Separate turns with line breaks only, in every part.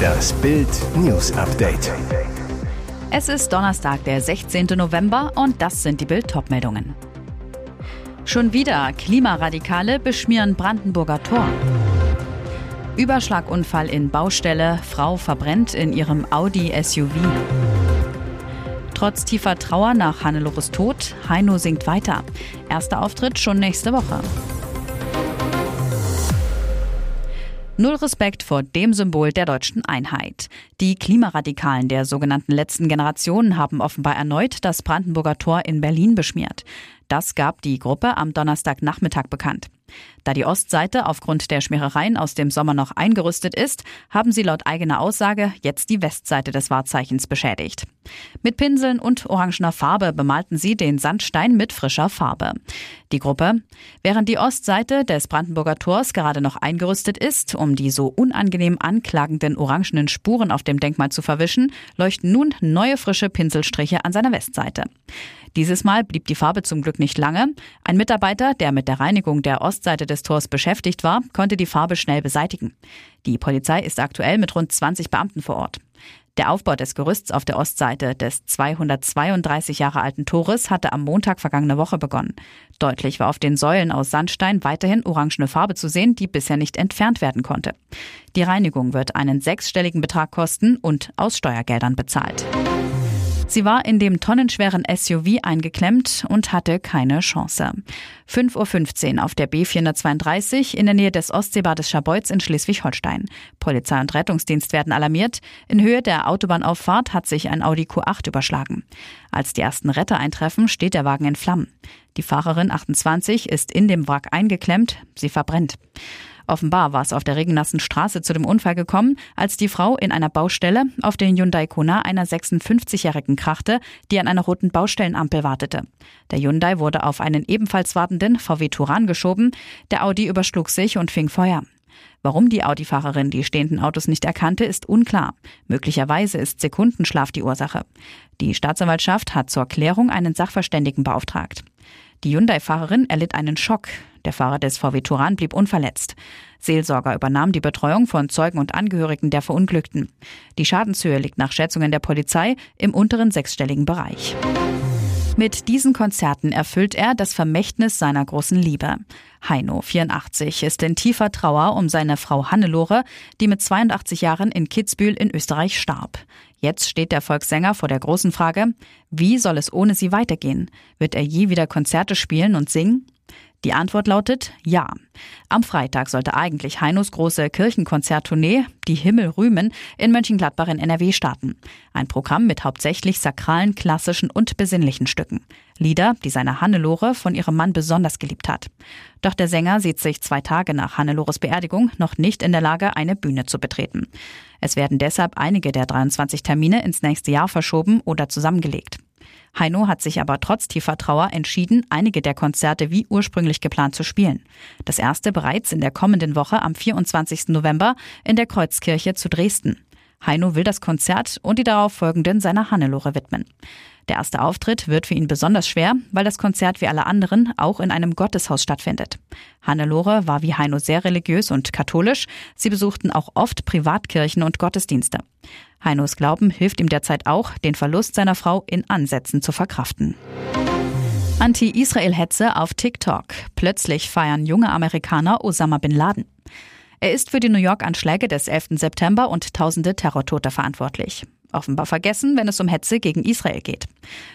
Das Bild News Update.
Es ist Donnerstag, der 16. November und das sind die Bild meldungen Schon wieder Klimaradikale beschmieren Brandenburger Tor. Überschlagunfall in Baustelle, Frau verbrennt in ihrem Audi SUV. Trotz tiefer Trauer nach Hannelores Tod, Heino singt weiter. Erster Auftritt schon nächste Woche. Null Respekt vor dem Symbol der deutschen Einheit. Die Klimaradikalen der sogenannten letzten Generation haben offenbar erneut das Brandenburger Tor in Berlin beschmiert. Das gab die Gruppe am Donnerstagnachmittag bekannt. Da die Ostseite aufgrund der Schmierereien aus dem Sommer noch eingerüstet ist, haben sie laut eigener Aussage jetzt die Westseite des Wahrzeichens beschädigt. Mit Pinseln und orangener Farbe bemalten sie den Sandstein mit frischer Farbe. Die Gruppe, während die Ostseite des Brandenburger Tors gerade noch eingerüstet ist, um die so unangenehm anklagenden orangenen Spuren auf dem Denkmal zu verwischen, leuchten nun neue frische Pinselstriche an seiner Westseite. Dieses Mal blieb die Farbe zum Glück nicht lange. Ein Mitarbeiter, der mit der Reinigung der Ostseite des Tors beschäftigt war, konnte die Farbe schnell beseitigen. Die Polizei ist aktuell mit rund 20 Beamten vor Ort. Der Aufbau des Gerüsts auf der Ostseite des 232 Jahre alten Tores hatte am Montag vergangene Woche begonnen. Deutlich war auf den Säulen aus Sandstein weiterhin orangene Farbe zu sehen, die bisher nicht entfernt werden konnte. Die Reinigung wird einen sechsstelligen Betrag kosten und aus Steuergeldern bezahlt. Sie war in dem tonnenschweren SUV eingeklemmt und hatte keine Chance. 5.15 Uhr auf der B432 in der Nähe des Ostseebades Scharbeutz in Schleswig-Holstein. Polizei und Rettungsdienst werden alarmiert. In Höhe der Autobahnauffahrt hat sich ein Audi Q8 überschlagen. Als die ersten Retter eintreffen, steht der Wagen in Flammen. Die Fahrerin 28 ist in dem Wrack eingeklemmt. Sie verbrennt. Offenbar war es auf der regennassen Straße zu dem Unfall gekommen, als die Frau in einer Baustelle auf den Hyundai Kona einer 56-Jährigen krachte, die an einer roten Baustellenampel wartete. Der Hyundai wurde auf einen ebenfalls wartenden VW Turan geschoben. Der Audi überschlug sich und fing Feuer. Warum die Audi-Fahrerin die stehenden Autos nicht erkannte, ist unklar. Möglicherweise ist Sekundenschlaf die Ursache. Die Staatsanwaltschaft hat zur Klärung einen Sachverständigen beauftragt. Die Hyundai-Fahrerin erlitt einen Schock. Der Fahrer des VW Turan blieb unverletzt. Seelsorger übernahm die Betreuung von Zeugen und Angehörigen der Verunglückten. Die Schadenshöhe liegt nach Schätzungen der Polizei im unteren sechsstelligen Bereich. Mit diesen Konzerten erfüllt er das Vermächtnis seiner großen Liebe. Heino, 84, ist in tiefer Trauer um seine Frau Hannelore, die mit 82 Jahren in Kitzbühel in Österreich starb. Jetzt steht der Volkssänger vor der großen Frage, wie soll es ohne sie weitergehen? Wird er je wieder Konzerte spielen und singen? Die Antwort lautet ja. Am Freitag sollte eigentlich Heinos große Kirchenkonzerttournee Die Himmel rühmen in Mönchengladbach in NRW starten. Ein Programm mit hauptsächlich sakralen, klassischen und besinnlichen Stücken. Lieder, die seine Hannelore von ihrem Mann besonders geliebt hat. Doch der Sänger sieht sich zwei Tage nach Hannelores Beerdigung noch nicht in der Lage, eine Bühne zu betreten. Es werden deshalb einige der 23 Termine ins nächste Jahr verschoben oder zusammengelegt. Heino hat sich aber trotz tiefer Trauer entschieden, einige der Konzerte wie ursprünglich geplant zu spielen. Das erste bereits in der kommenden Woche am 24. November in der Kreuzkirche zu Dresden. Heino will das Konzert und die darauf folgenden seiner Hannelore widmen. Der erste Auftritt wird für ihn besonders schwer, weil das Konzert wie alle anderen auch in einem Gotteshaus stattfindet. Hannelore war wie Heino sehr religiös und katholisch. Sie besuchten auch oft Privatkirchen und Gottesdienste. Heinos Glauben hilft ihm derzeit auch, den Verlust seiner Frau in Ansätzen zu verkraften. Anti-Israel-Hetze auf TikTok. Plötzlich feiern junge Amerikaner Osama bin Laden. Er ist für die New York-Anschläge des 11. September und tausende Terrortote verantwortlich. Offenbar vergessen, wenn es um Hetze gegen Israel geht.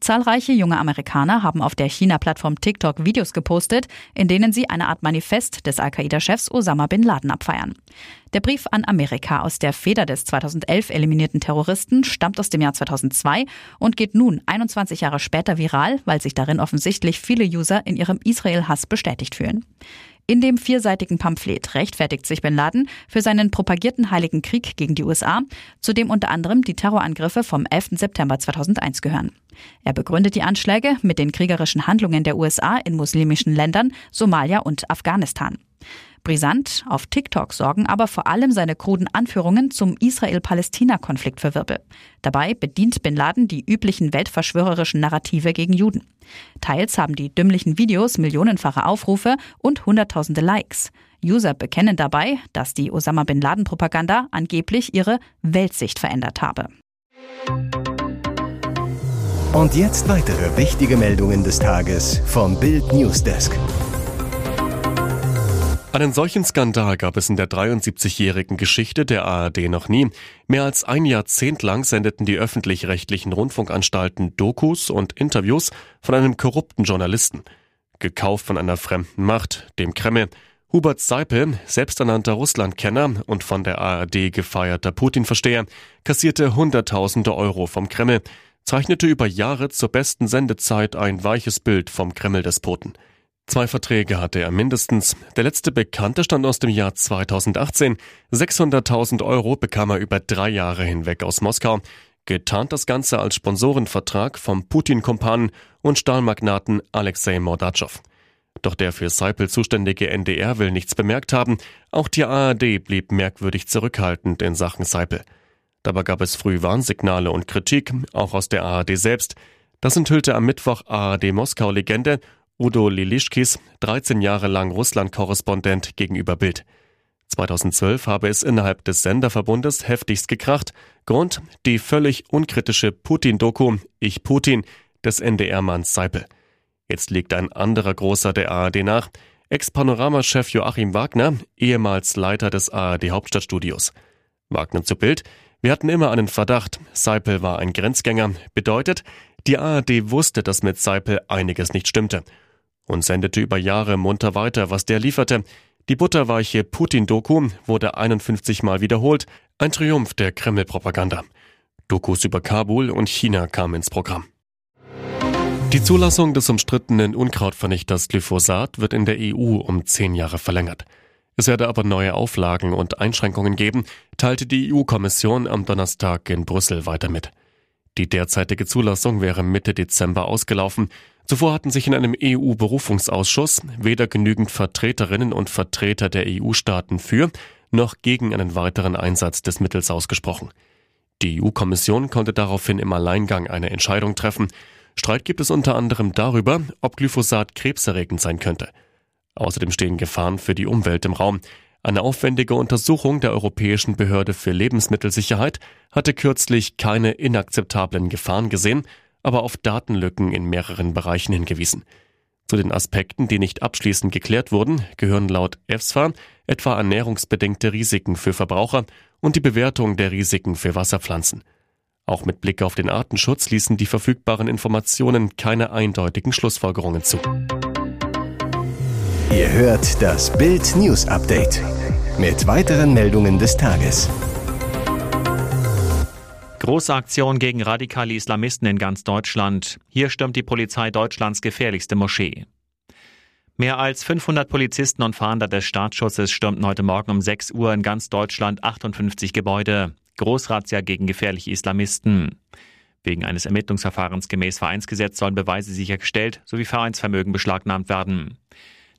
Zahlreiche junge Amerikaner haben auf der China-Plattform TikTok Videos gepostet, in denen sie eine Art Manifest des Al-Qaida-Chefs Osama bin Laden abfeiern. Der Brief an Amerika aus der Feder des 2011 eliminierten Terroristen stammt aus dem Jahr 2002 und geht nun 21 Jahre später viral, weil sich darin offensichtlich viele User in ihrem Israel-Hass bestätigt fühlen. In dem vierseitigen Pamphlet rechtfertigt sich Bin Laden für seinen propagierten Heiligen Krieg gegen die USA, zu dem unter anderem die Terrorangriffe vom 11. September 2001 gehören. Er begründet die Anschläge mit den kriegerischen Handlungen der USA in muslimischen Ländern, Somalia und Afghanistan. Brisant auf TikTok sorgen aber vor allem seine kruden Anführungen zum Israel-Palästina-Konflikt für Wirbel. Dabei bedient Bin Laden die üblichen weltverschwörerischen Narrative gegen Juden. Teils haben die dümmlichen Videos millionenfache Aufrufe und hunderttausende Likes. User bekennen dabei, dass die Osama Bin Laden-Propaganda angeblich ihre Weltsicht verändert habe.
Und jetzt weitere wichtige Meldungen des Tages vom Bild Newsdesk.
Einen solchen Skandal gab es in der 73-jährigen Geschichte der ARD noch nie. Mehr als ein Jahrzehnt lang sendeten die öffentlich-rechtlichen Rundfunkanstalten Dokus und Interviews von einem korrupten Journalisten. Gekauft von einer fremden Macht, dem Kreml. Hubert Seipel, selbsternannter Russlandkenner und von der ARD gefeierter Putin-Versteher, kassierte Hunderttausende Euro vom Kreml, zeichnete über Jahre zur besten Sendezeit ein weiches Bild vom Kreml-Despoten. Zwei Verträge hatte er mindestens. Der letzte bekannte stand aus dem Jahr 2018. 600.000 Euro bekam er über drei Jahre hinweg aus Moskau. Getarnt das Ganze als Sponsorenvertrag vom Putin-Kumpan und Stahlmagnaten Alexei Mordatschow. Doch der für Seipel zuständige NDR will nichts bemerkt haben. Auch die ARD blieb merkwürdig zurückhaltend in Sachen Seipel. Dabei gab es früh Warnsignale und Kritik, auch aus der ARD selbst. Das enthüllte am Mittwoch ARD Moskau-Legende Udo Lilischkis, 13 Jahre lang Russland-Korrespondent gegenüber Bild. 2012 habe es innerhalb des Senderverbundes heftigst gekracht. Grund die völlig unkritische Putin-Doku Ich Putin des NDR-Manns Seipel. Jetzt liegt ein anderer Großer der ARD nach. Ex-Panorama-Chef Joachim Wagner, ehemals Leiter des ARD-Hauptstadtstudios. Wagner zu Bild. Wir hatten immer einen Verdacht. Seipel war ein Grenzgänger. Bedeutet, die ARD wusste, dass mit Seipel einiges nicht stimmte und sendete über Jahre munter weiter, was der lieferte. Die butterweiche Putin-Doku wurde 51 Mal wiederholt, ein Triumph der Kreml-Propaganda. Dokus über Kabul und China kamen ins Programm. Die Zulassung des umstrittenen Unkrautvernichters Glyphosat wird in der EU um zehn Jahre verlängert. Es werde aber neue Auflagen und Einschränkungen geben, teilte die EU-Kommission am Donnerstag in Brüssel weiter mit. Die derzeitige Zulassung wäre Mitte Dezember ausgelaufen. Zuvor hatten sich in einem EU-Berufungsausschuss weder genügend Vertreterinnen und Vertreter der EU-Staaten für noch gegen einen weiteren Einsatz des Mittels ausgesprochen. Die EU-Kommission konnte daraufhin im Alleingang eine Entscheidung treffen. Streit gibt es unter anderem darüber, ob Glyphosat krebserregend sein könnte. Außerdem stehen Gefahren für die Umwelt im Raum. Eine aufwendige Untersuchung der Europäischen Behörde für Lebensmittelsicherheit hatte kürzlich keine inakzeptablen Gefahren gesehen aber auf Datenlücken in mehreren Bereichen hingewiesen. Zu den Aspekten, die nicht abschließend geklärt wurden, gehören laut EFSFA etwa ernährungsbedingte Risiken für Verbraucher und die Bewertung der Risiken für Wasserpflanzen. Auch mit Blick auf den Artenschutz ließen die verfügbaren Informationen keine eindeutigen Schlussfolgerungen zu.
Ihr hört das Bild News Update mit weiteren Meldungen des Tages.
Große Aktion gegen radikale Islamisten in ganz Deutschland. Hier stürmt die Polizei Deutschlands gefährlichste Moschee. Mehr als 500 Polizisten und Fahnder des Staatsschutzes stürmten heute Morgen um 6 Uhr in ganz Deutschland 58 Gebäude. Großrazzia gegen gefährliche Islamisten. Wegen eines Ermittlungsverfahrens gemäß Vereinsgesetz sollen Beweise sichergestellt sowie Vereinsvermögen beschlagnahmt werden.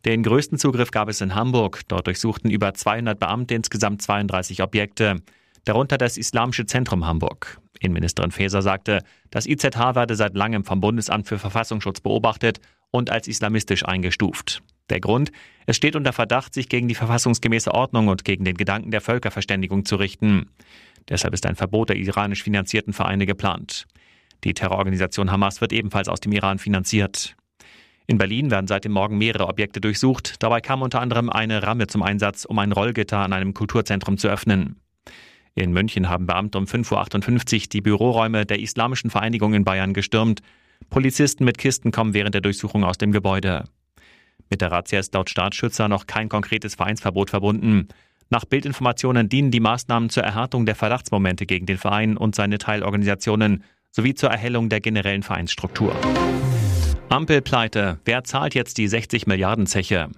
Den größten Zugriff gab es in Hamburg. Dort durchsuchten über 200 Beamte insgesamt 32 Objekte darunter das Islamische Zentrum Hamburg. Innenministerin Faeser sagte, das IZH werde seit langem vom Bundesamt für Verfassungsschutz beobachtet und als islamistisch eingestuft. Der Grund? Es steht unter Verdacht, sich gegen die verfassungsgemäße Ordnung und gegen den Gedanken der Völkerverständigung zu richten. Deshalb ist ein Verbot der iranisch finanzierten Vereine geplant. Die Terrororganisation Hamas wird ebenfalls aus dem Iran finanziert. In Berlin werden seit dem Morgen mehrere Objekte durchsucht. Dabei kam unter anderem eine Ramme zum Einsatz, um ein Rollgitter an einem Kulturzentrum zu öffnen. In München haben Beamte um 5.58 Uhr die Büroräume der Islamischen Vereinigung in Bayern gestürmt. Polizisten mit Kisten kommen während der Durchsuchung aus dem Gebäude. Mit der Razzia ist laut Staatsschützer noch kein konkretes Vereinsverbot verbunden. Nach Bildinformationen dienen die Maßnahmen zur Erhärtung der Verdachtsmomente gegen den Verein und seine Teilorganisationen sowie zur Erhellung der generellen Vereinsstruktur. Ampelpleite. Wer zahlt jetzt die 60 Milliarden Zeche?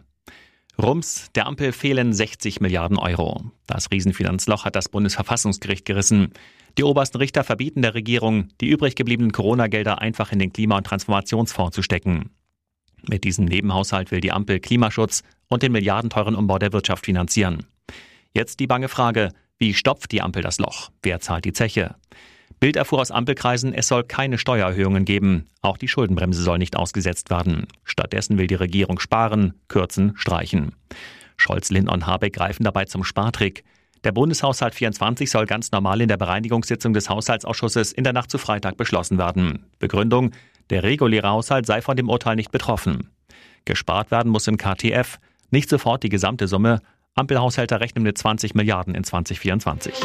Rums, der Ampel fehlen 60 Milliarden Euro. Das Riesenfinanzloch hat das Bundesverfassungsgericht gerissen. Die obersten Richter verbieten der Regierung, die übrig gebliebenen Corona-Gelder einfach in den Klima- und Transformationsfonds zu stecken. Mit diesem Nebenhaushalt will die Ampel Klimaschutz und den milliardenteuren Umbau der Wirtschaft finanzieren. Jetzt die bange Frage, wie stopft die Ampel das Loch? Wer zahlt die Zeche? Bild erfuhr aus Ampelkreisen, es soll keine Steuererhöhungen geben. Auch die Schuldenbremse soll nicht ausgesetzt werden. Stattdessen will die Regierung sparen, kürzen, streichen. Scholz, Lindner und Habeck greifen dabei zum Spartrick. Der Bundeshaushalt 24 soll ganz normal in der Bereinigungssitzung des Haushaltsausschusses in der Nacht zu Freitag beschlossen werden. Begründung, der reguläre Haushalt sei von dem Urteil nicht betroffen. Gespart werden muss im KTF, nicht sofort die gesamte Summe. Ampelhaushälter rechnen mit 20 Milliarden in 2024.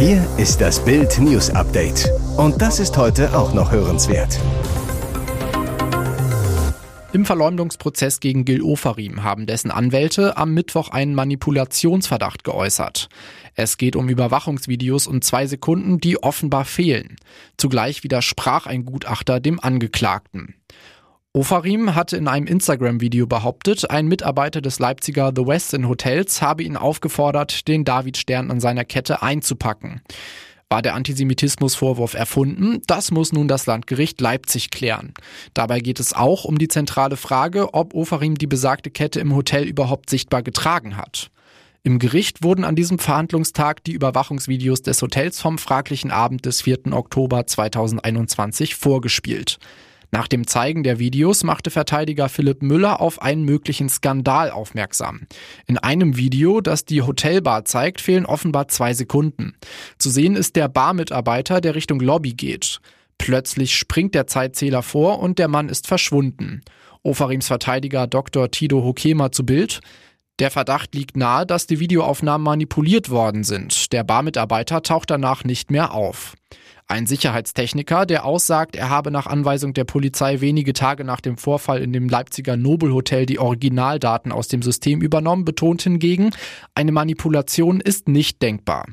Hier ist das Bild News Update. Und das ist heute auch noch hörenswert.
Im Verleumdungsprozess gegen Gil Ofarim haben dessen Anwälte am Mittwoch einen Manipulationsverdacht geäußert. Es geht um Überwachungsvideos und zwei Sekunden, die offenbar fehlen. Zugleich widersprach ein Gutachter dem Angeklagten. Ofarim hatte in einem Instagram-Video behauptet, ein Mitarbeiter des Leipziger The Westin Hotels habe ihn aufgefordert, den Davidstern an seiner Kette einzupacken. War der Antisemitismusvorwurf erfunden? Das muss nun das Landgericht Leipzig klären. Dabei geht es auch um die zentrale Frage, ob Ofarim die besagte Kette im Hotel überhaupt sichtbar getragen hat. Im Gericht wurden an diesem Verhandlungstag die Überwachungsvideos des Hotels vom fraglichen Abend des 4. Oktober 2021 vorgespielt. Nach dem Zeigen der Videos machte Verteidiger Philipp Müller auf einen möglichen Skandal aufmerksam. In einem Video, das die Hotelbar zeigt, fehlen offenbar zwei Sekunden. Zu sehen ist der Barmitarbeiter, der Richtung Lobby geht. Plötzlich springt der Zeitzähler vor und der Mann ist verschwunden. Ofarims Verteidiger Dr. Tido Hokema zu Bild. Der Verdacht liegt nahe, dass die Videoaufnahmen manipuliert worden sind. Der Barmitarbeiter taucht danach nicht mehr auf. Ein Sicherheitstechniker, der aussagt, er habe nach Anweisung der Polizei wenige Tage nach dem Vorfall in dem Leipziger Nobelhotel die Originaldaten aus dem System übernommen, betont hingegen, eine Manipulation ist nicht denkbar.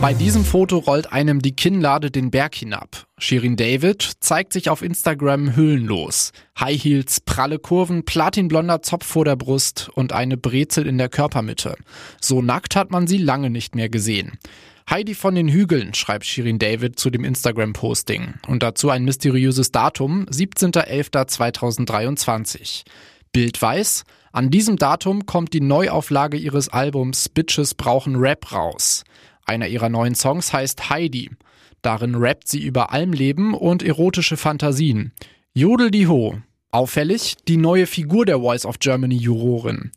Bei diesem Foto rollt einem die Kinnlade den Berg hinab. Shirin David zeigt sich auf Instagram hüllenlos. High Heels, pralle Kurven, platinblonder Zopf vor der Brust und eine Brezel in der Körpermitte. So nackt hat man sie lange nicht mehr gesehen. Heidi von den Hügeln, schreibt Shirin David zu dem Instagram-Posting. Und dazu ein mysteriöses Datum, 17.11.2023. Bild weiß, an diesem Datum kommt die Neuauflage ihres Albums Bitches brauchen Rap raus. Einer ihrer neuen Songs heißt Heidi. Darin rappt sie über Almleben und erotische Fantasien. Jodel die Ho, Auffällig die neue Figur der Voice of Germany Jurorin.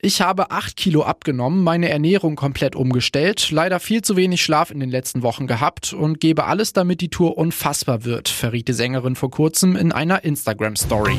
Ich habe acht Kilo abgenommen, meine Ernährung komplett umgestellt, leider viel zu wenig Schlaf in den letzten Wochen gehabt und gebe alles, damit die Tour unfassbar wird, verriet die Sängerin vor kurzem in einer Instagram-Story.